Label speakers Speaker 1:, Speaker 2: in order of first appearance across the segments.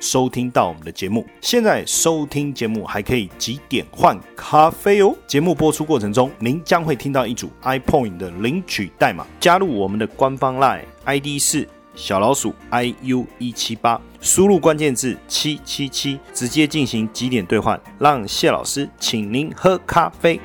Speaker 1: 收听到我们的节目，现在收听节目还可以几点换咖啡哦。节目播出过程中，您将会听到一组 iPoint 的领取代码，加入我们的官方 Line ID 是小老鼠 iu 一七八，输入关键字七七七，直接进行几点兑换，让谢老师请您喝咖啡。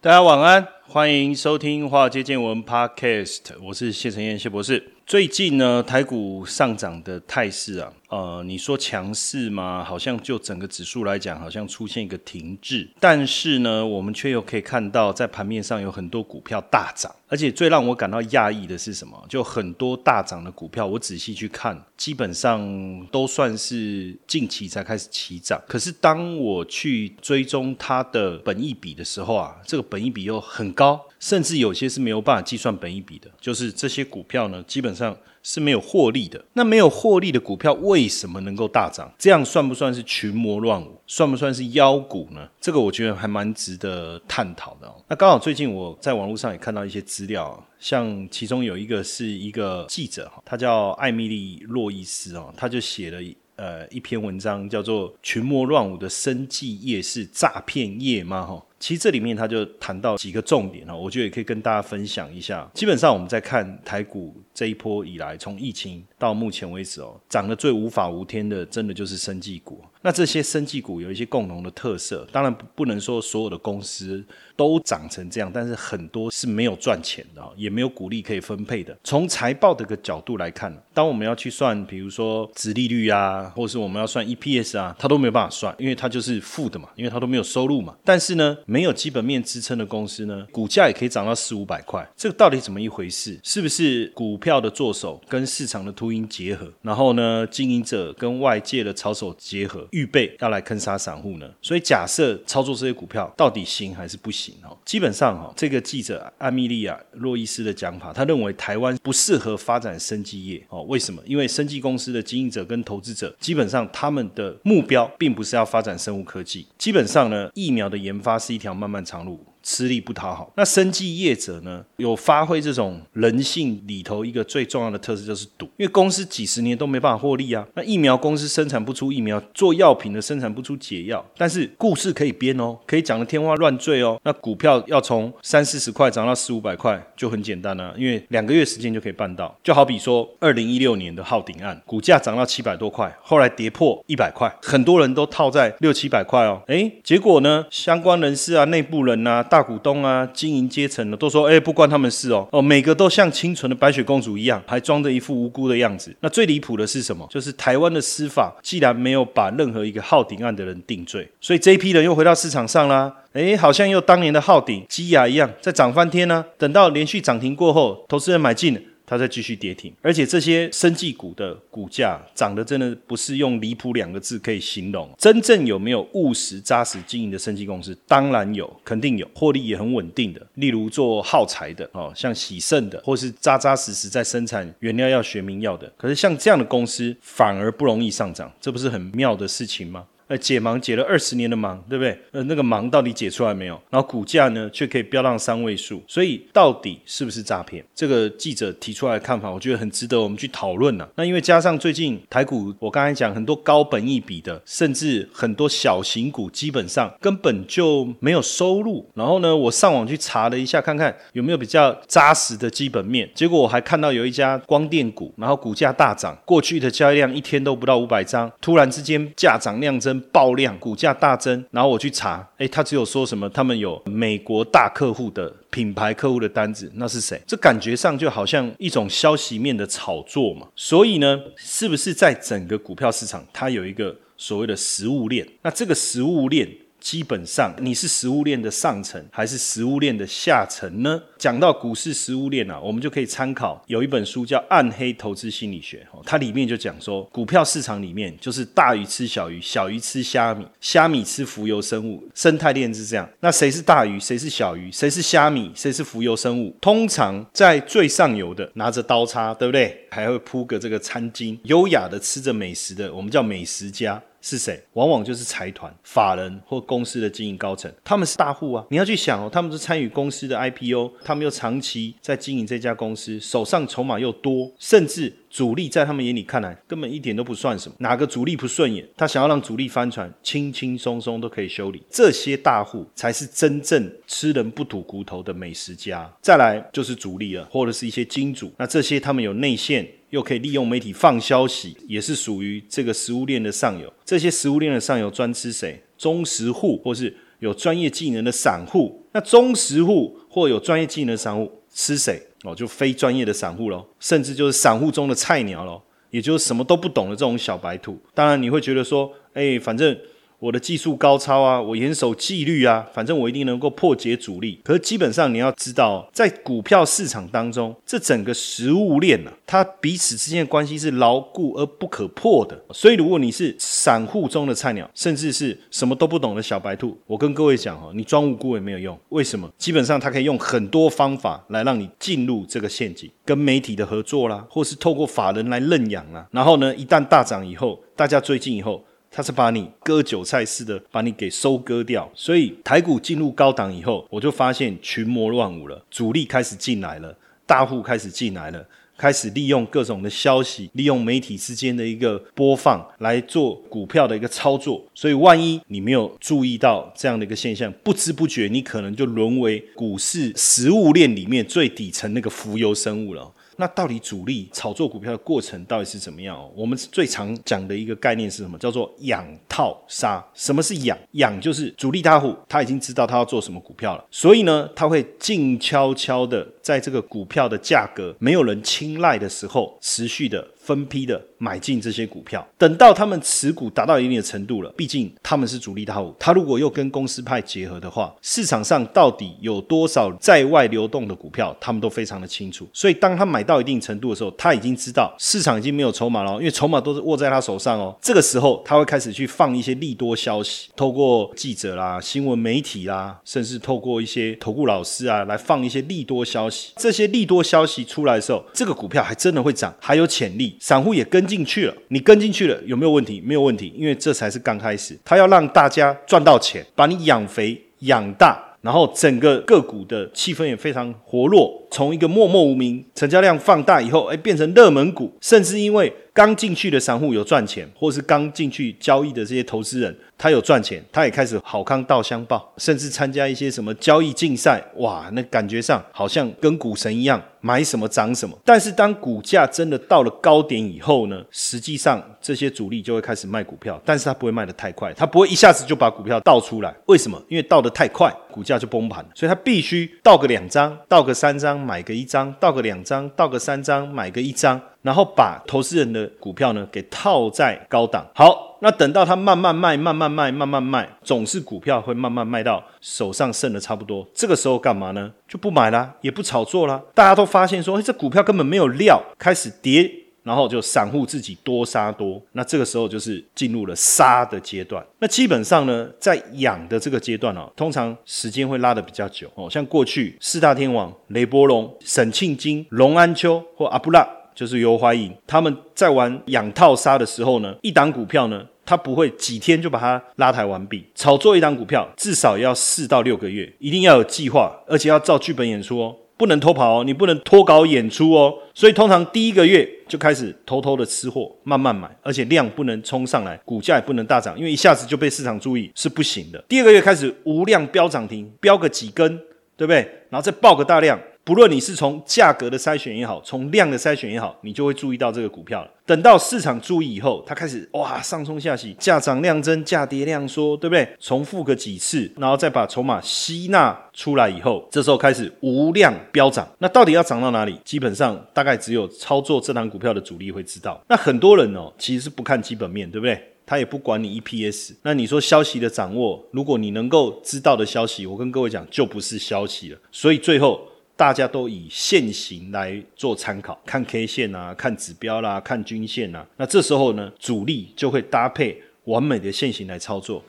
Speaker 1: 大家晚安，欢迎收听华尔街见闻 Podcast，我是谢承彦谢博士。最近呢，台股上涨的态势啊。呃，你说强势吗？好像就整个指数来讲，好像出现一个停滞。但是呢，我们却又可以看到，在盘面上有很多股票大涨。而且最让我感到讶异的是什么？就很多大涨的股票，我仔细去看，基本上都算是近期才开始起涨。可是当我去追踪它的本益比的时候啊，这个本益比又很高，甚至有些是没有办法计算本益比的。就是这些股票呢，基本上。是没有获利的。那没有获利的股票为什么能够大涨？这样算不算是群魔乱舞？算不算是妖股呢？这个我觉得还蛮值得探讨的。那刚好最近我在网络上也看到一些资料，像其中有一个是一个记者哈，他叫艾米丽·洛伊斯哦，他就写了呃一篇文章，叫做《群魔乱舞的生计业是诈骗业吗？》哈。其实这里面他就谈到几个重点哈，我觉得也可以跟大家分享一下。基本上我们在看台股这一波以来，从疫情到目前为止哦，涨得最无法无天的，真的就是生技股。那这些生技股有一些共同的特色，当然不能说所有的公司都长成这样，但是很多是没有赚钱的，也没有股利可以分配的。从财报的个角度来看，当我们要去算，比如说殖利率啊，或是我们要算 EPS 啊，它都没有办法算，因为它就是负的嘛，因为它都没有收入嘛。但是呢，没有基本面支撑的公司呢，股价也可以涨到四五百块，这个到底怎么一回事？是不是股票的做手跟市场的秃鹰结合，然后呢，经营者跟外界的操手结合？预备要来坑杀散户呢，所以假设操作这些股票到底行还是不行哦？基本上哈，这个记者安米莉亚洛伊斯的讲法，他认为台湾不适合发展生技业哦。为什么？因为生技公司的经营者跟投资者基本上他们的目标并不是要发展生物科技，基本上呢，疫苗的研发是一条漫漫长路。吃力不讨好。那生计业者呢，有发挥这种人性里头一个最重要的特质，就是赌。因为公司几十年都没办法获利啊。那疫苗公司生产不出疫苗，做药品的生产不出解药。但是故事可以编哦，可以讲的天花乱坠哦。那股票要从三四十块涨到四五百块，就很简单了，因为两个月时间就可以办到。就好比说二零一六年的昊鼎案，股价涨到七百多块，后来跌破一百块，很多人都套在六七百块哦。哎，结果呢，相关人士啊，内部人呐。大股东啊，经营阶层呢，都说，哎，不关他们事哦，哦，每个都像清纯的白雪公主一样，还装着一副无辜的样子。那最离谱的是什么？就是台湾的司法既然没有把任何一个浩鼎案的人定罪，所以这一批人又回到市场上啦。哎，好像又当年的浩鼎、基亚一样，在涨翻天呢。等到连续涨停过后，投资人买进。它再继续跌停，而且这些生技股的股价涨得真的不是用离谱两个字可以形容。真正有没有务实扎实经营的生技公司？当然有，肯定有，获利也很稳定的。例如做耗材的哦，像喜盛的，或是扎扎实实在生产原料要学名药的。可是像这样的公司反而不容易上涨，这不是很妙的事情吗？解盲解了二十年的盲，对不对？呃，那个盲到底解出来没有？然后股价呢，却可以飙到三位数，所以到底是不是诈骗？这个记者提出来的看法，我觉得很值得我们去讨论呐。那因为加上最近台股，我刚才讲很多高本一笔的，甚至很多小型股，基本上根本就没有收入。然后呢，我上网去查了一下，看看有没有比较扎实的基本面。结果我还看到有一家光电股，然后股价大涨，过去的交易量一天都不到五百张，突然之间价涨量增。爆量，股价大增，然后我去查，哎，他只有说什么，他们有美国大客户的品牌客户的单子，那是谁？这感觉上就好像一种消息面的炒作嘛。所以呢，是不是在整个股票市场，它有一个所谓的食物链？那这个食物链。基本上你是食物链的上层还是食物链的下层呢？讲到股市食物链啊，我们就可以参考有一本书叫《暗黑投资心理学》，它里面就讲说，股票市场里面就是大鱼吃小鱼，小鱼吃虾米，虾米吃浮游生物，生态链是这样。那谁是大鱼，谁是小鱼，谁是虾米，谁是浮游生物？通常在最上游的拿着刀叉，对不对？还会铺个这个餐巾，优雅的吃着美食的，我们叫美食家。是谁？往往就是财团、法人或公司的经营高层，他们是大户啊！你要去想哦，他们是参与公司的 IPO，他们又长期在经营这家公司，手上筹码又多，甚至主力在他们眼里看来根本一点都不算什么。哪个主力不顺眼，他想要让主力翻船，轻轻松松都可以修理。这些大户才是真正吃人不吐骨头的美食家。再来就是主力了，或者是一些金主，那这些他们有内线。又可以利用媒体放消息，也是属于这个食物链的上游。这些食物链的上游专吃谁？中实户，或是有专业技能的散户。那中实户或有专业技能的散户吃谁？哦，就非专业的散户喽，甚至就是散户中的菜鸟喽，也就是什么都不懂的这种小白兔。当然，你会觉得说，哎，反正。我的技术高超啊，我严守纪律啊，反正我一定能够破解主力。可是基本上你要知道，在股票市场当中，这整个食物链呢，它彼此之间的关系是牢固而不可破的。所以，如果你是散户中的菜鸟，甚至是什么都不懂的小白兔，我跟各位讲哦，你装无辜也没有用。为什么？基本上它可以用很多方法来让你进入这个陷阱，跟媒体的合作啦，或是透过法人来认养啦。然后呢，一旦大涨以后，大家追进以后。他是把你割韭菜似的把你给收割掉，所以台股进入高档以后，我就发现群魔乱舞了，主力开始进来了，大户开始进来了，开始利用各种的消息，利用媒体之间的一个播放来做股票的一个操作。所以，万一你没有注意到这样的一个现象，不知不觉你可能就沦为股市食物链里面最底层那个浮游生物了。那到底主力炒作股票的过程到底是怎么样？我们最常讲的一个概念是什么？叫做养套杀。什么是养？养就是主力大户他已经知道他要做什么股票了，所以呢，他会静悄悄的在这个股票的价格没有人青睐的时候，持续的。分批的买进这些股票，等到他们持股达到一定的程度了，毕竟他们是主力大户，他如果又跟公司派结合的话，市场上到底有多少在外流动的股票，他们都非常的清楚。所以当他买到一定程度的时候，他已经知道市场已经没有筹码了，因为筹码都是握在他手上哦。这个时候他会开始去放一些利多消息，透过记者啦、新闻媒体啦，甚至透过一些投顾老师啊来放一些利多消息。这些利多消息出来的时候，这个股票还真的会涨，还有潜力。散户也跟进去了，你跟进去了有没有问题？没有问题，因为这才是刚开始。他要让大家赚到钱，把你养肥养大，然后整个个股的气氛也非常活络。从一个默默无名、成交量放大以后，哎，变成热门股，甚至因为刚进去的散户有赚钱，或是刚进去交易的这些投资人，他有赚钱，他也开始好康道相报，甚至参加一些什么交易竞赛，哇，那感觉上好像跟股神一样，买什么涨什么。但是当股价真的到了高点以后呢，实际上这些主力就会开始卖股票，但是他不会卖得太快，他不会一下子就把股票倒出来。为什么？因为倒得太快，股价就崩盘，所以他必须倒个两张，倒个三张。买个一张，倒个两张，倒个三张，买个一张，然后把投资人的股票呢给套在高档。好，那等到他慢慢卖，慢慢卖，慢慢卖，总是股票会慢慢卖到手上剩的差不多。这个时候干嘛呢？就不买啦，也不炒作啦。大家都发现说，哎，这股票根本没有料，开始跌。然后就散户自己多杀多，那这个时候就是进入了杀的阶段。那基本上呢，在养的这个阶段哦，通常时间会拉的比较久哦。像过去四大天王雷波龙、沈庆金、龙安秋或阿布拉，就是尤怀银，他们在玩养套杀的时候呢，一档股票呢，他不会几天就把它拉抬完毕。炒作一档股票至少要四到六个月，一定要有计划，而且要照剧本演出哦。不能偷跑哦，你不能脱稿演出哦，所以通常第一个月就开始偷偷的吃货，慢慢买，而且量不能冲上来，股价也不能大涨，因为一下子就被市场注意是不行的。第二个月开始无量飙涨停，飙个几根，对不对？然后再爆个大量。不论你是从价格的筛选也好，从量的筛选也好，你就会注意到这个股票了。等到市场注意以后，它开始哇上冲下洗，价涨量增，价跌量缩，对不对？重复个几次，然后再把筹码吸纳出来以后，这时候开始无量飙涨。那到底要涨到哪里？基本上大概只有操作这档股票的主力会知道。那很多人哦，其实是不看基本面，对不对？他也不管你 EPS。那你说消息的掌握，如果你能够知道的消息，我跟各位讲，就不是消息了。所以最后大家都以现行来做参考，看 K 线啊，看指标啦，看均线啊。那这时候呢，主力就会搭配完美的现行来操作。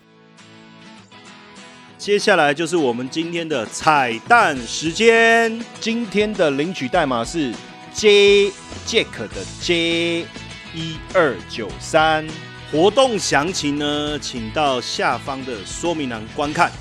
Speaker 1: 接下来就是我们今天的彩蛋时间，今天的领取代码是 J Jack 的 J 一二九三，活动详情呢，请到下方的说明栏观看。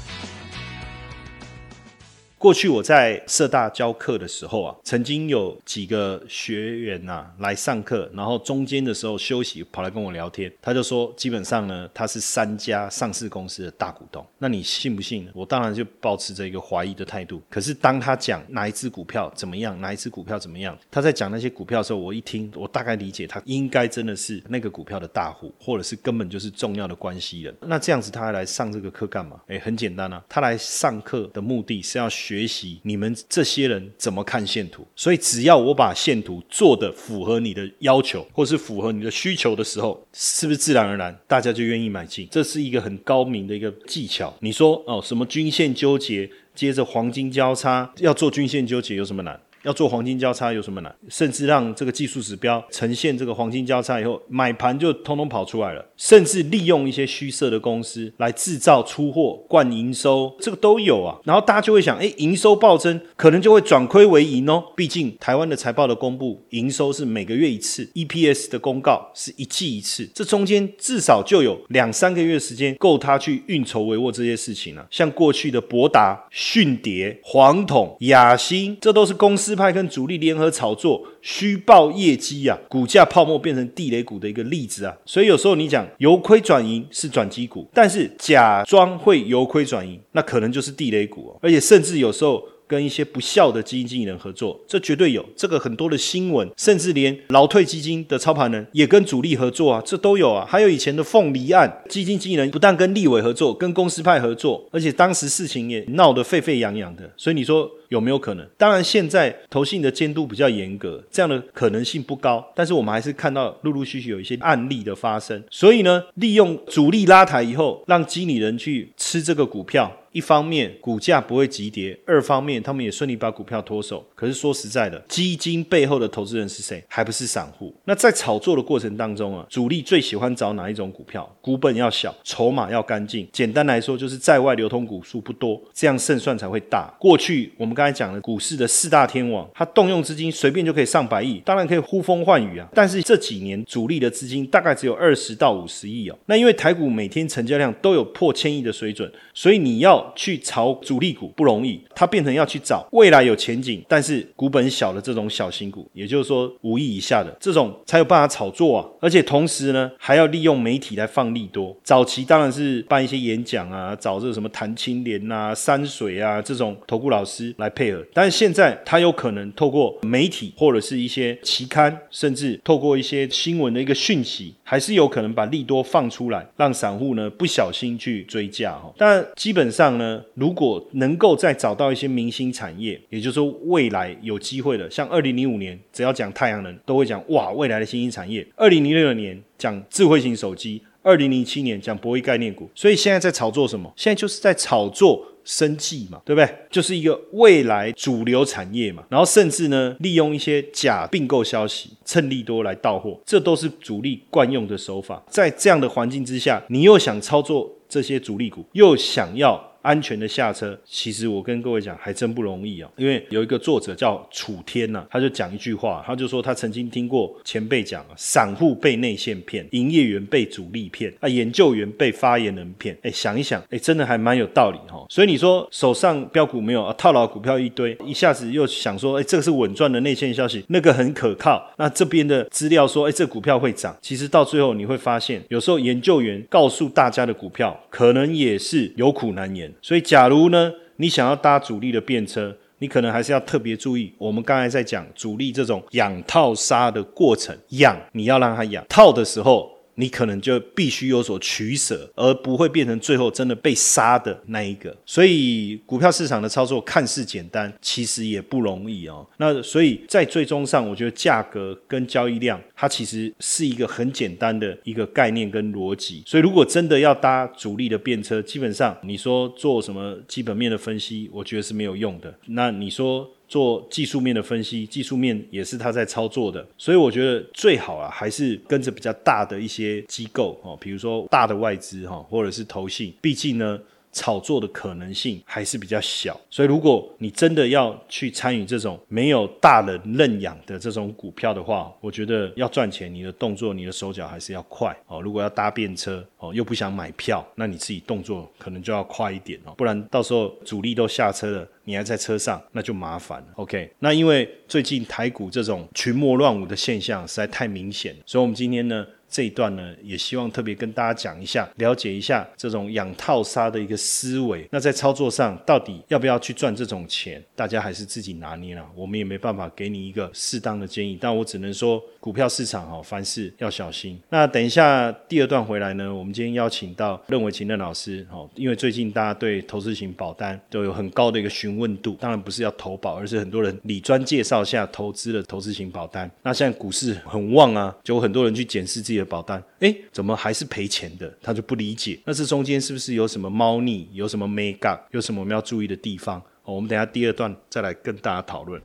Speaker 1: 过去我在社大教课的时候啊，曾经有几个学员呐来上课，然后中间的时候休息，跑来跟我聊天。他就说，基本上呢，他是三家上市公司的大股东。那你信不信？我当然就保持着一个怀疑的态度。可是当他讲哪一只股票怎么样，哪一只股票怎么样，他在讲那些股票的时候，我一听，我大概理解他应该真的是那个股票的大户，或者是根本就是重要的关系人。那这样子他还来上这个课干嘛？诶，很简单啊，他来上课的目的是要学。学习你们这些人怎么看线图，所以只要我把线图做的符合你的要求，或是符合你的需求的时候，是不是自然而然大家就愿意买进？这是一个很高明的一个技巧。你说哦，什么均线纠结，接着黄金交叉，要做均线纠结有什么难？要做黄金交叉有什么难？甚至让这个技术指标呈现这个黄金交叉以后，买盘就通通跑出来了。甚至利用一些虚设的公司来制造出货、灌营收，这个都有啊。然后大家就会想，哎，营收暴增，可能就会转亏为盈哦。毕竟台湾的财报的公布，营收是每个月一次，EPS 的公告是一季一次，这中间至少就有两三个月时间够他去运筹帷幄这些事情了。像过去的博达、迅蝶、黄统、雅兴，这都是公司。派跟主力联合炒作，虚报业绩啊，股价泡沫变成地雷股的一个例子啊。所以有时候你讲由亏转盈是转机股，但是假装会由亏转盈，那可能就是地雷股哦。而且甚至有时候。跟一些不孝的基金经理人合作，这绝对有。这个很多的新闻，甚至连劳退基金的操盘人也跟主力合作啊，这都有啊。还有以前的凤梨案，基金经理人不但跟立委合作，跟公司派合作，而且当时事情也闹得沸沸扬扬的。所以你说有没有可能？当然，现在投信的监督比较严格，这样的可能性不高。但是我们还是看到陆陆续续有一些案例的发生。所以呢，利用主力拉抬以后，让经理人去吃这个股票。一方面股价不会急跌，二方面他们也顺利把股票脱手。可是说实在的，基金背后的投资人是谁？还不是散户？那在炒作的过程当中啊，主力最喜欢找哪一种股票？股本要小，筹码要干净。简单来说，就是在外流通股数不多，这样胜算才会大。过去我们刚才讲的股市的四大天王，他动用资金随便就可以上百亿，当然可以呼风唤雨啊。但是这几年主力的资金大概只有二十到五十亿哦。那因为台股每天成交量都有破千亿的水准，所以你要。去炒主力股不容易，它变成要去找未来有前景，但是股本小的这种小型股，也就是说五亿以下的这种才有办法炒作啊！而且同时呢，还要利用媒体来放利多。早期当然是办一些演讲啊，找这个什么谭青莲啊、山水啊这种投顾老师来配合，但是现在他有可能透过媒体或者是一些期刊，甚至透过一些新闻的一个讯息，还是有可能把利多放出来，让散户呢不小心去追价哈。但基本上。呢，如果能够再找到一些明星产业，也就是说未来有机会的，像二零零五年只要讲太阳能，都会讲哇未来的新兴产业；二零零六年讲智慧型手机，二零零七年讲博弈概念股。所以现在在炒作什么？现在就是在炒作生计嘛，对不对？就是一个未来主流产业嘛。然后甚至呢，利用一些假并购消息，趁利多来到货，这都是主力惯用的手法。在这样的环境之下，你又想操作这些主力股，又想要。安全的下车，其实我跟各位讲还真不容易啊。因为有一个作者叫楚天呐，他就讲一句话，他就说他曾经听过前辈讲啊，散户被内线骗，营业员被主力骗，啊，研究员被发言人骗。哎，想一想，哎，真的还蛮有道理哈。所以你说手上标股没有啊，套牢股票一堆，一下子又想说，哎，这个是稳赚的内线消息，那个很可靠。那这边的资料说，哎，这股票会涨，其实到最后你会发现，有时候研究员告诉大家的股票，可能也是有苦难言。所以，假如呢，你想要搭主力的便车，你可能还是要特别注意。我们刚才在讲主力这种养套杀的过程，养你要让它养套的时候。你可能就必须有所取舍，而不会变成最后真的被杀的那一个。所以股票市场的操作看似简单，其实也不容易哦。那所以在最终上，我觉得价格跟交易量，它其实是一个很简单的一个概念跟逻辑。所以如果真的要搭主力的便车，基本上你说做什么基本面的分析，我觉得是没有用的。那你说？做技术面的分析，技术面也是他在操作的，所以我觉得最好啊，还是跟着比较大的一些机构哦，比如说大的外资哈，或者是投信，毕竟呢。炒作的可能性还是比较小，所以如果你真的要去参与这种没有大人认养的这种股票的话，我觉得要赚钱，你的动作、你的手脚还是要快哦。如果要搭便车哦，又不想买票，那你自己动作可能就要快一点哦，不然到时候主力都下车了，你还在车上，那就麻烦了。OK，那因为最近台股这种群魔乱舞的现象实在太明显，所以我们今天呢。这一段呢，也希望特别跟大家讲一下，了解一下这种养套杀的一个思维。那在操作上，到底要不要去赚这种钱，大家还是自己拿捏了。我们也没办法给你一个适当的建议，但我只能说，股票市场哈，凡事要小心。那等一下第二段回来呢，我们今天邀请到任伟勤任老师哦，因为最近大家对投资型保单都有很高的一个询问度，当然不是要投保，而是很多人理专介绍下投资的投资型保单。那现在股市很旺啊，就很多人去检视自己的。保单，哎，怎么还是赔钱的？他就不理解，那这中间是不是有什么猫腻，有什么没干有什么我们要注意的地方？哦，我们等下第二段再来跟大家讨论。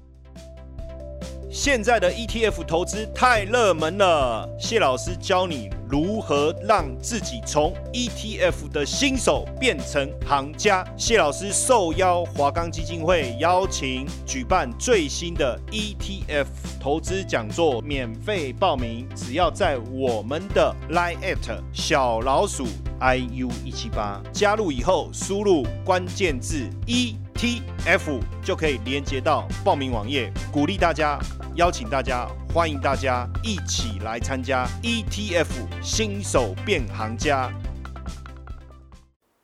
Speaker 1: 现在的 ETF 投资太热门了，谢老师教你如何让自己从 ETF 的新手变成行家。谢老师受邀华冈基金会邀请举办最新的 ETF 投资讲座，免费报名，只要在我们的 Line 小老鼠 iu 一七八加入以后，输入关键字 ETF 就可以连接到报名网页，鼓励大家。邀请大家，欢迎大家一起来参加 ETF 新手变行家，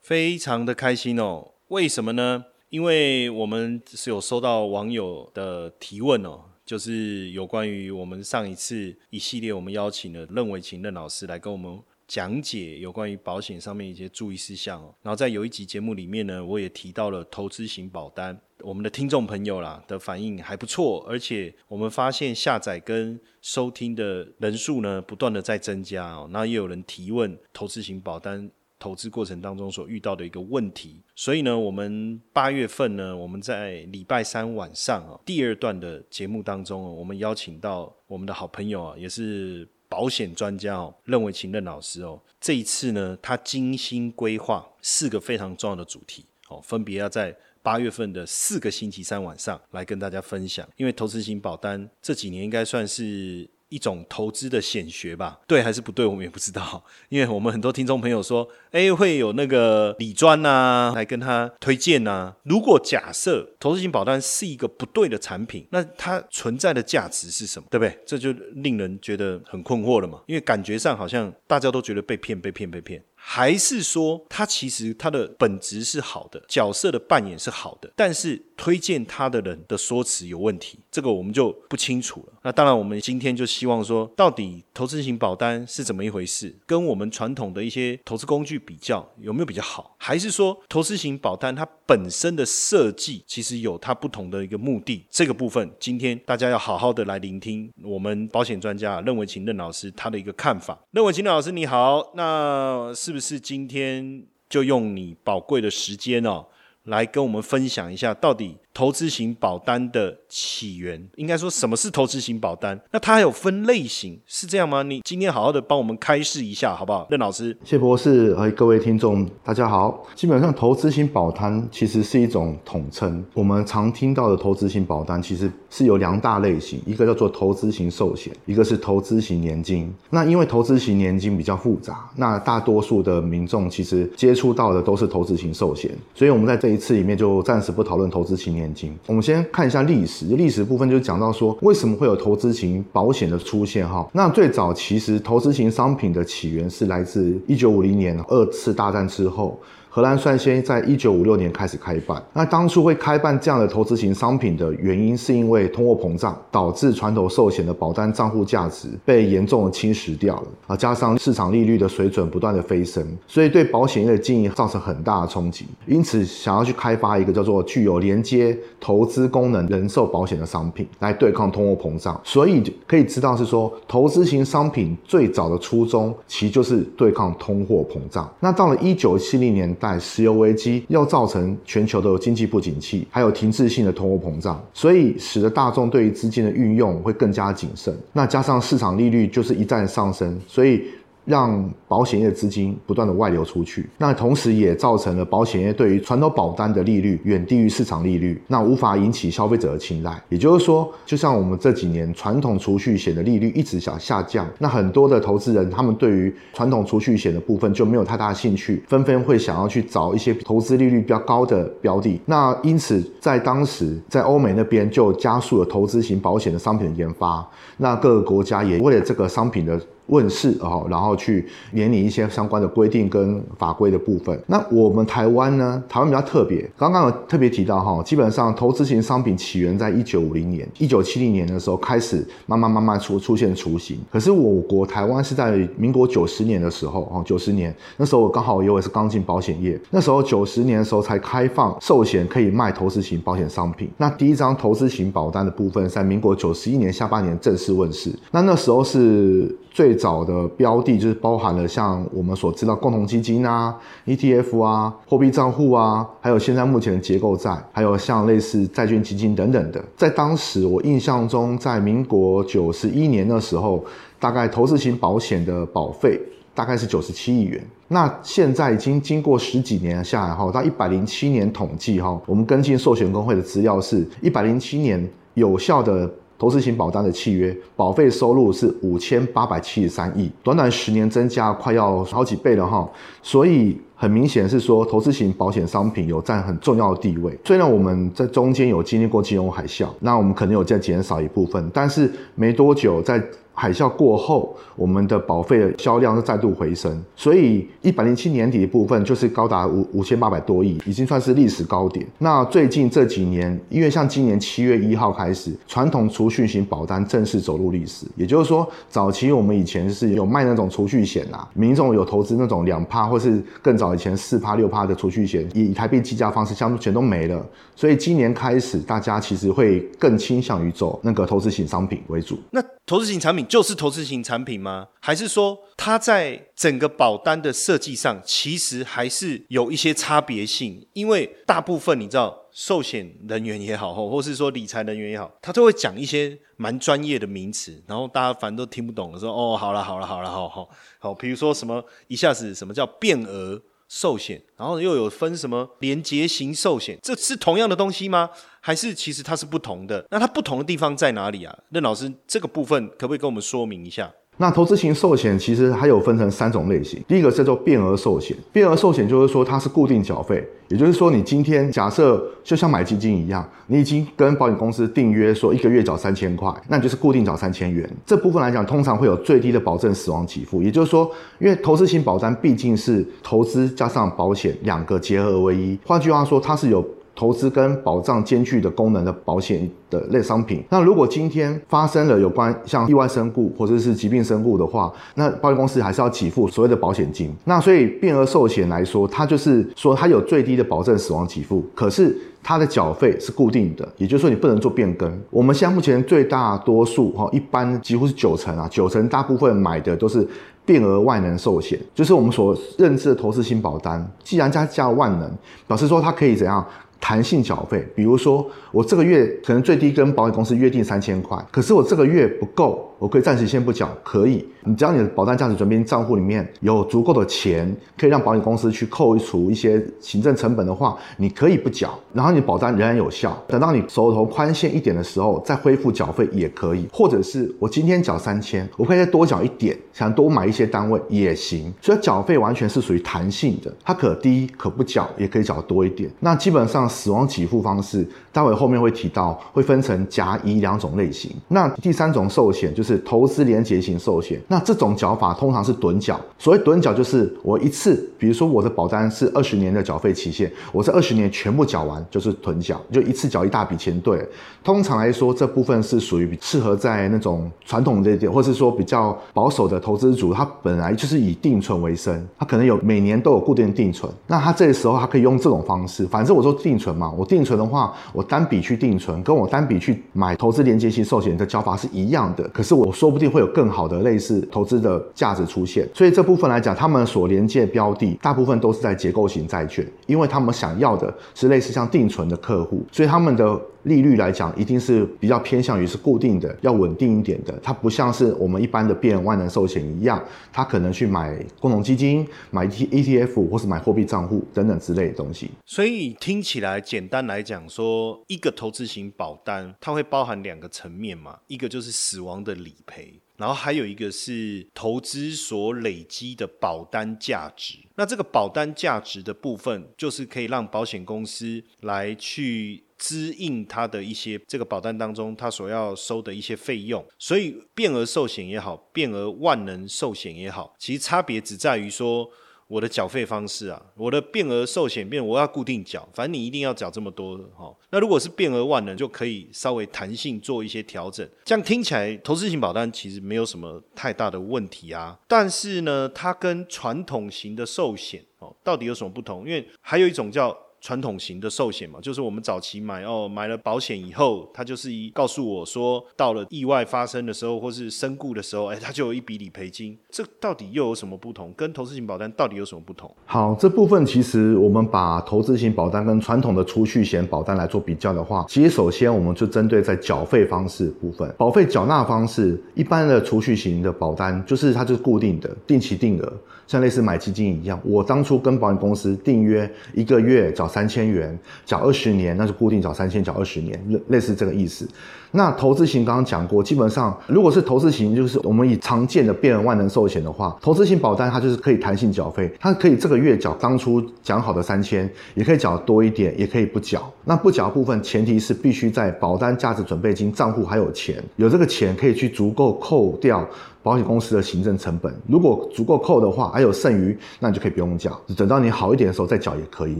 Speaker 1: 非常的开心哦。为什么呢？因为我们是有收到网友的提问哦，就是有关于我们上一次一系列我们邀请了任伟勤任老师来跟我们。讲解有关于保险上面一些注意事项哦，然后在有一集节目里面呢，我也提到了投资型保单，我们的听众朋友啦的反应还不错，而且我们发现下载跟收听的人数呢不断的在增加哦，那也有人提问投资型保单投资过程当中所遇到的一个问题，所以呢，我们八月份呢，我们在礼拜三晚上啊第二段的节目当中，我们邀请到我们的好朋友啊，也是。保险专家哦，任为勤任老师哦，这一次呢，他精心规划四个非常重要的主题哦，分别要在八月份的四个星期三晚上来跟大家分享。因为投资型保单这几年应该算是。一种投资的显学吧，对还是不对，我们也不知道。因为我们很多听众朋友说，哎，会有那个李专呐来跟他推荐呐。如果假设投资型保单是一个不对的产品，那它存在的价值是什么？对不对？这就令人觉得很困惑了嘛。因为感觉上好像大家都觉得被骗、被骗、被骗。还是说，他其实他的本质是好的，角色的扮演是好的，但是推荐他的人的说辞有问题，这个我们就不清楚了。那当然，我们今天就希望说，到底投资型保单是怎么一回事？跟我们传统的一些投资工具比较，有没有比较好？还是说，投资型保单它本身的设计其实有它不同的一个目的？这个部分，今天大家要好好的来聆听我们保险专家任伟勤任老师他的一个看法。任伟勤任老师你好，那是。是不是今天就用你宝贵的时间哦，来跟我们分享一下，到底？投资型保单的起源，应该说什么是投资型保单？那它还有分类型，是这样吗？你今天好好的帮我们开示一下，好不好？任老师，
Speaker 2: 谢博士和各位听众，大家好。基本上，投资型保单其实是一种统称。我们常听到的投资型保单，其实是有两大类型，一个叫做投资型寿险，一个是投资型年金。那因为投资型年金比较复杂，那大多数的民众其实接触到的都是投资型寿险，所以我们在这一次里面就暂时不讨论投资型年。年金，我们先看一下历史。历史部分就讲到说，为什么会有投资型保险的出现？哈，那最早其实投资型商品的起源是来自一九五零年二次大战之后。荷兰率先在一九五六年开始开办。那当初会开办这样的投资型商品的原因，是因为通货膨胀导致传统寿险的保单账户价值被严重的侵蚀掉了啊，加上市场利率的水准不断的飞升，所以对保险业的经营造成很大的冲击。因此，想要去开发一个叫做具有连接投资功能人寿保险的商品，来对抗通货膨胀。所以可以知道是说，投资型商品最早的初衷其实就是对抗通货膨胀。那到了一九七零年代，石油危机又造成全球的经济不景气，还有停滞性的通货膨胀，所以使得大众对于资金的运用会更加谨慎。那加上市场利率就是一再上升，所以。让保险业资金不断的外流出去，那同时也造成了保险业对于传统保单的利率远低于市场利率，那无法引起消费者的青睐。也就是说，就像我们这几年传统储蓄险的利率一直想下降，那很多的投资人他们对于传统储蓄险的部分就没有太大兴趣，纷纷会想要去找一些投资利率比较高的标的。那因此在当时在欧美那边就加速了投资型保险的商品的研发，那各个国家也为了这个商品的。问世哦，然后去研拟一些相关的规定跟法规的部分。那我们台湾呢？台湾比较特别，刚刚有特别提到哈，基本上投资型商品起源在一九五零年、一九七零年的时候开始慢慢慢慢出出现雏形。可是我国台湾是在民国九十年的时候哦，九十年那时候我刚好因为是刚进保险业，那时候九十年的时候才开放寿险可以卖投资型保险商品。那第一张投资型保单的部分在民国九十一年下半年正式问世。那那时候是。最早的标的就是包含了像我们所知道共同基金啊、ETF 啊、货币账户啊，还有现在目前的结构债，还有像类似债券基金等等的。在当时我印象中，在民国九十一年的时候，大概投资型保险的保费大概是九十七亿元。那现在已经经过十几年下来哈，到一百零七年统计哈，我们跟进寿险工会的资料是一百零七年有效的。投资型保单的契约保费收入是五千八百七十三亿，短短十年增加快要好几倍了哈，所以很明显是说投资型保险商品有占很重要的地位。虽然我们在中间有经历过金融海啸，那我们可能有在减少一部分，但是没多久在。海啸过后，我们的保费的销量是再度回升，所以一百零七年底的部分就是高达五五千八百多亿，已经算是历史高点。那最近这几年，因为像今年七月一号开始，传统储蓄型保单正式走入历史，也就是说，早期我们以前是有卖那种储蓄险啊，民众有投资那种两趴或是更早以前四趴六趴的储蓄险，以台币计价方式，相全都没了。所以今年开始，大家其实会更倾向于走那个投资型商品为主。
Speaker 1: 那投资型产品就是投资型产品吗？还是说它在整个保单的设计上，其实还是有一些差别性？因为大部分你知道，寿险人员也好，或是说理财人员也好，他都会讲一些蛮专业的名词，然后大家反正都听不懂的时候，哦，好了好了好了好好好，比如说什么一下子什么叫变额寿险，然后又有分什么连结型寿险，这是同样的东西吗？还是其实它是不同的，那它不同的地方在哪里啊？任老师，这个部分可不可以跟我们说明一下？
Speaker 2: 那投资型寿险其实还有分成三种类型，第一个叫做变额寿险，变额寿险就是说它是固定缴费，也就是说你今天假设就像买基金一样，你已经跟保险公司订约说一个月缴三千块，那你就是固定缴三千元。这部分来讲，通常会有最低的保证死亡给付，也就是说，因为投资型保单毕竟是投资加上保险两个结合为一，换句话说，它是有。投资跟保障兼具的功能的保险的类商品，那如果今天发生了有关像意外身故或者是疾病身故的话，那保险公司还是要给付所谓的保险金。那所以变额寿险来说，它就是说它有最低的保证死亡给付，可是它的缴费是固定的，也就是说你不能做变更。我们现在目前最大多数哈，一般几乎是九成啊，九成大部分买的都是变额万能寿险，就是我们所认知的投资型保单。既然加加万能，表示说它可以怎样？弹性缴费，比如说我这个月可能最低跟保险公司约定三千块，可是我这个月不够。我可以暂时先不缴，可以。你只要你的保单价值转变账户里面有足够的钱，可以让保险公司去扣除一些行政成本的话，你可以不缴，然后你保单仍然有效。等到你手头宽限一点的时候，再恢复缴费也可以。或者是我今天缴三千，我可以再多缴一点，想多买一些单位也行。所以缴费完全是属于弹性的，它可低可不缴，也可以缴多一点。那基本上死亡给付方式，待会后面会提到，会分成甲乙两种类型。那第三种寿险就是。投资连结型寿险。那这种缴法通常是趸缴，所谓趸缴就是我一次，比如说我的保单是二十年的缴费期限，我这二十年全部缴完就是趸缴，就一次缴一大笔钱。对，通常来说这部分是属于适合在那种传统的，或是说比较保守的投资组，他本来就是以定存为生，他可能有每年都有固定定存，那他这个时候他可以用这种方式，反正我说定存嘛，我定存的话，我单笔去定存，跟我单笔去买投资连接型寿险的交法是一样的，可是我说不定会有更好的类似投资的价值出现，所以这部分来讲，他们所连接标的大部分都是在结构型债券，因为他们想要的是类似像定存的客户，所以他们的。利率来讲，一定是比较偏向于是固定的，要稳定一点的。它不像是我们一般的变万能寿险一样，它可能去买共同基金、买 E T F 或是买货币账户等等之类的东西。
Speaker 1: 所以听起来，简单来讲说，一个投资型保单，它会包含两个层面嘛，一个就是死亡的理赔。然后还有一个是投资所累积的保单价值，那这个保单价值的部分，就是可以让保险公司来去支应它的一些这个保单当中它所要收的一些费用。所以变额寿险也好，变额万能寿险也好，其实差别只在于说。我的缴费方式啊，我的变额寿险变我要固定缴，反正你一定要缴这么多哈。那如果是变额万能，就可以稍微弹性做一些调整。这样听起来，投资型保单其实没有什么太大的问题啊。但是呢，它跟传统型的寿险哦，到底有什么不同？因为还有一种叫。传统型的寿险嘛，就是我们早期买哦，买了保险以后，它就是一告诉我说，到了意外发生的时候，或是身故的时候，哎，它就有一笔理赔金。这到底又有什么不同？跟投资型保单到底有什么不同？
Speaker 2: 好，这部分其实我们把投资型保单跟传统的储蓄险保单来做比较的话，其实首先我们就针对在缴费方式部分，保费缴纳方式，一般的储蓄型的保单就是它就是固定的，定期定额，像类似买基金一样。我当初跟保险公司订约一个月缴。三千元缴二十年，那是固定缴三千缴二十年，类类似这个意思。那投资型刚刚讲过，基本上如果是投资型，就是我们以常见的变万能寿险的话，投资型保单它就是可以弹性缴费，它可以这个月缴当初讲好的三千，也可以缴多一点，也可以不缴。那不缴部分前提是必须在保单价值准备金账户还有钱，有这个钱可以去足够扣掉保险公司的行政成本。如果足够扣的话，还有剩余，那你就可以不用缴，等到你好一点的时候再缴也可以。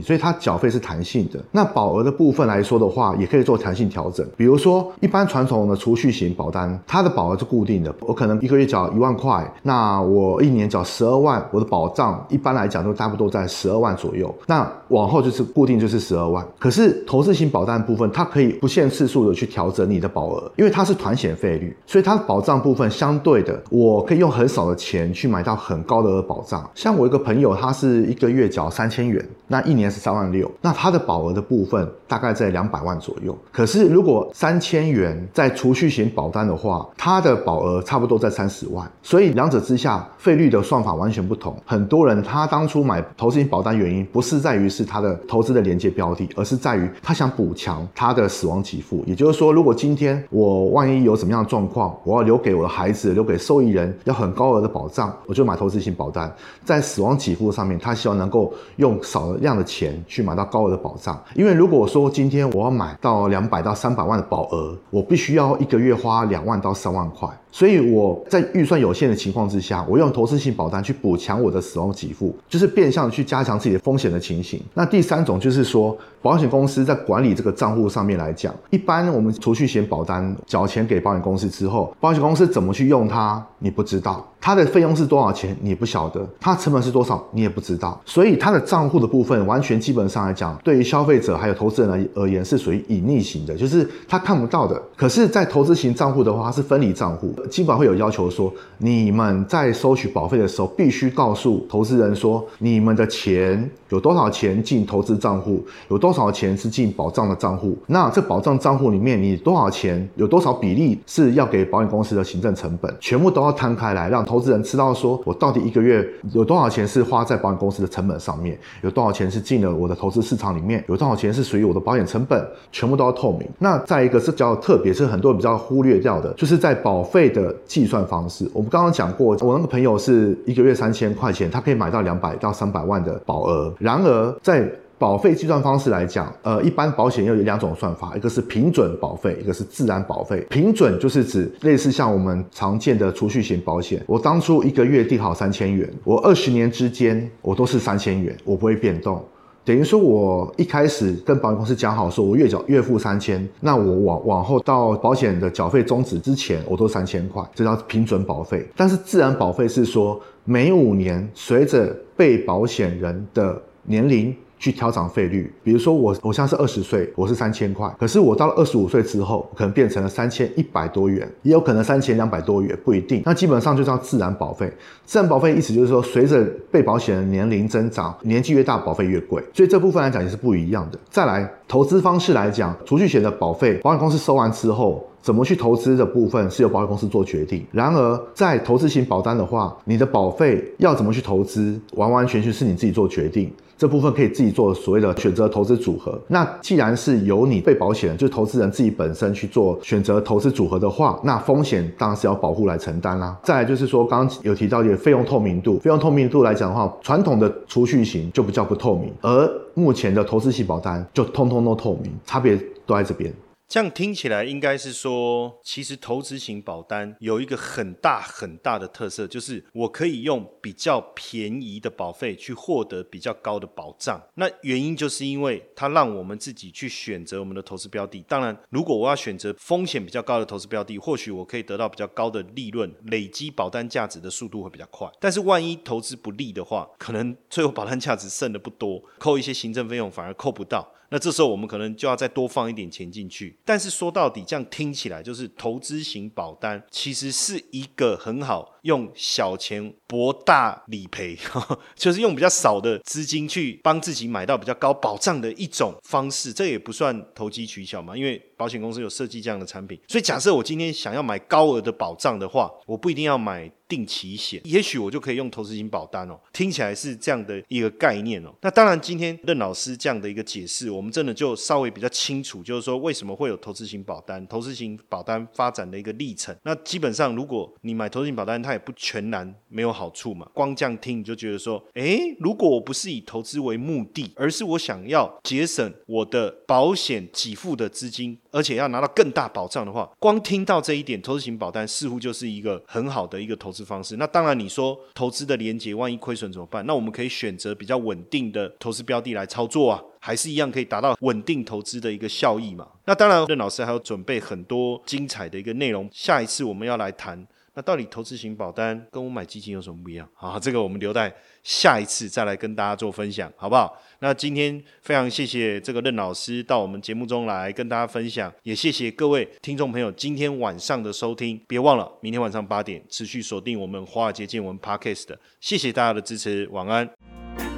Speaker 2: 所以它缴费是弹性的。那保额的部分来说的话，也可以做弹性调整，比如说一般。传统的储蓄型保单，它的保额是固定的，我可能一个月缴一万块，那我一年缴十二万，我的保障一般来讲都差不多在十二万左右。那往后就是固定就是十二万。可是投资型保单部分，它可以不限次数的去调整你的保额，因为它是团险费率，所以它的保障部分相对的，我可以用很少的钱去买到很高的保障。像我一个朋友，他是一个月缴三千元，那一年是三万六，那他的保额的部分大概在两百万左右。可是如果三千元在储蓄型保单的话，它的保额差不多在三十万，所以两者之下费率的算法完全不同。很多人他当初买投资型保单原因不是在于是他的投资的连接标的，而是在于他想补强他的死亡给付。也就是说，如果今天我万一有什么样的状况，我要留给我的孩子、留给受益人要很高额的保障，我就买投资型保单。在死亡给付上面，他希望能够用少量的钱去买到高额的保障。因为如果说今天我要买到两百到三百万的保额，我必须要一个月花两万到三万块。所以我在预算有限的情况之下，我用投资性保单去补强我的死亡给付，就是变相去加强自己的风险的情形。那第三种就是说，保险公司在管理这个账户上面来讲，一般我们储蓄险保单缴钱给保险公司之后，保险公司怎么去用它，你不知道，它的费用是多少钱，你不晓得，它成本是多少，你也不知道。所以它的账户的部分，完全基本上来讲，对于消费者还有投资人来而言，是属于隐匿型的，就是他看不到的。可是，在投资型账户的话，它是分离账户。基本上会有要求说，你们在收取保费的时候，必须告诉投资人说，你们的钱有多少钱进投资账户，有多少钱是进保障的账户。那这保障账户里面，你多少钱，有多少比例是要给保险公司的行政成本，全部都要摊开来，让投资人知道说，我到底一个月有多少钱是花在保险公司的成本上面，有多少钱是进了我的投资市场里面，有多少钱是属于我的保险成本，全部都要透明。那再一个是比较特别，是很多人比较忽略掉的，就是在保费。的计算方式，我们刚刚讲过，我那个朋友是一个月三千块钱，他可以买到两百到三百万的保额。然而，在保费计算方式来讲，呃，一般保险又有两种算法，一个是平准保费，一个是自然保费。平准就是指类似像我们常见的储蓄型保险，我当初一个月定好三千元，我二十年之间我都是三千元，我不会变动。等于说，我一开始跟保险公司讲好，说我月缴月付三千，那我往往后到保险的缴费终止之前，我都三千块，这叫平准保费。但是自然保费是说，每五年随着被保险人的年龄。去调涨费率，比如说我我现在是二十岁，我是三千块，可是我到了二十五岁之后，可能变成了三千一百多元，也有可能三千两百多元，不一定。那基本上就叫自然保费。自然保费意思就是说，随着被保险人年龄增长，年纪越大，保费越贵，所以这部分来讲也是不一样的。再来，投资方式来讲，储蓄险的保费，保险公司收完之后，怎么去投资的部分是由保险公司做决定。然而，在投资型保单的话，你的保费要怎么去投资，完完全全是你自己做决定。这部分可以自己做所谓的选择投资组合。那既然是由你被保险人，就是投资人自己本身去做选择投资组合的话，那风险当然是要保护来承担啦。再来就是说，刚刚有提到一个费用透明度，费用透明度来讲的话，传统的储蓄型就不叫不透明，而目前的投资型保单就通通都透明，差别都在这边。
Speaker 1: 这样听起来应该是说，其实投资型保单有一个很大很大的特色，就是我可以用比较便宜的保费去获得比较高的保障。那原因就是因为它让我们自己去选择我们的投资标的。当然，如果我要选择风险比较高的投资标的，或许我可以得到比较高的利润，累积保单价值的速度会比较快。但是万一投资不利的话，可能最后保单价值剩的不多，扣一些行政费用反而扣不到。那这时候我们可能就要再多放一点钱进去，但是说到底，这样听起来就是投资型保单其实是一个很好用小钱博大理赔，就是用比较少的资金去帮自己买到比较高保障的一种方式。这也不算投机取巧嘛，因为保险公司有设计这样的产品。所以假设我今天想要买高额的保障的话，我不一定要买。定期险，也许我就可以用投资型保单哦，听起来是这样的一个概念哦。那当然，今天任老师这样的一个解释，我们真的就稍微比较清楚，就是说为什么会有投资型保单，投资型保单发展的一个历程。那基本上，如果你买投资型保单，它也不全然没有好好处嘛。光这样听，你就觉得说，诶，如果我不是以投资为目的，而是我想要节省我的保险给付的资金，而且要拿到更大保障的话，光听到这一点，投资型保单似乎就是一个很好的一个投资。方式，那当然你说投资的连接，万一亏损怎么办？那我们可以选择比较稳定的投资标的来操作啊，还是一样可以达到稳定投资的一个效益嘛？那当然，任老师还有准备很多精彩的一个内容，下一次我们要来谈。那到底投资型保单跟我买基金有什么不一样？好，这个我们留在下一次再来跟大家做分享，好不好？那今天非常谢谢这个任老师到我们节目中来跟大家分享，也谢谢各位听众朋友今天晚上的收听。别忘了明天晚上八点持续锁定我们华尔街见闻 Podcast。谢谢大家的支持，晚安。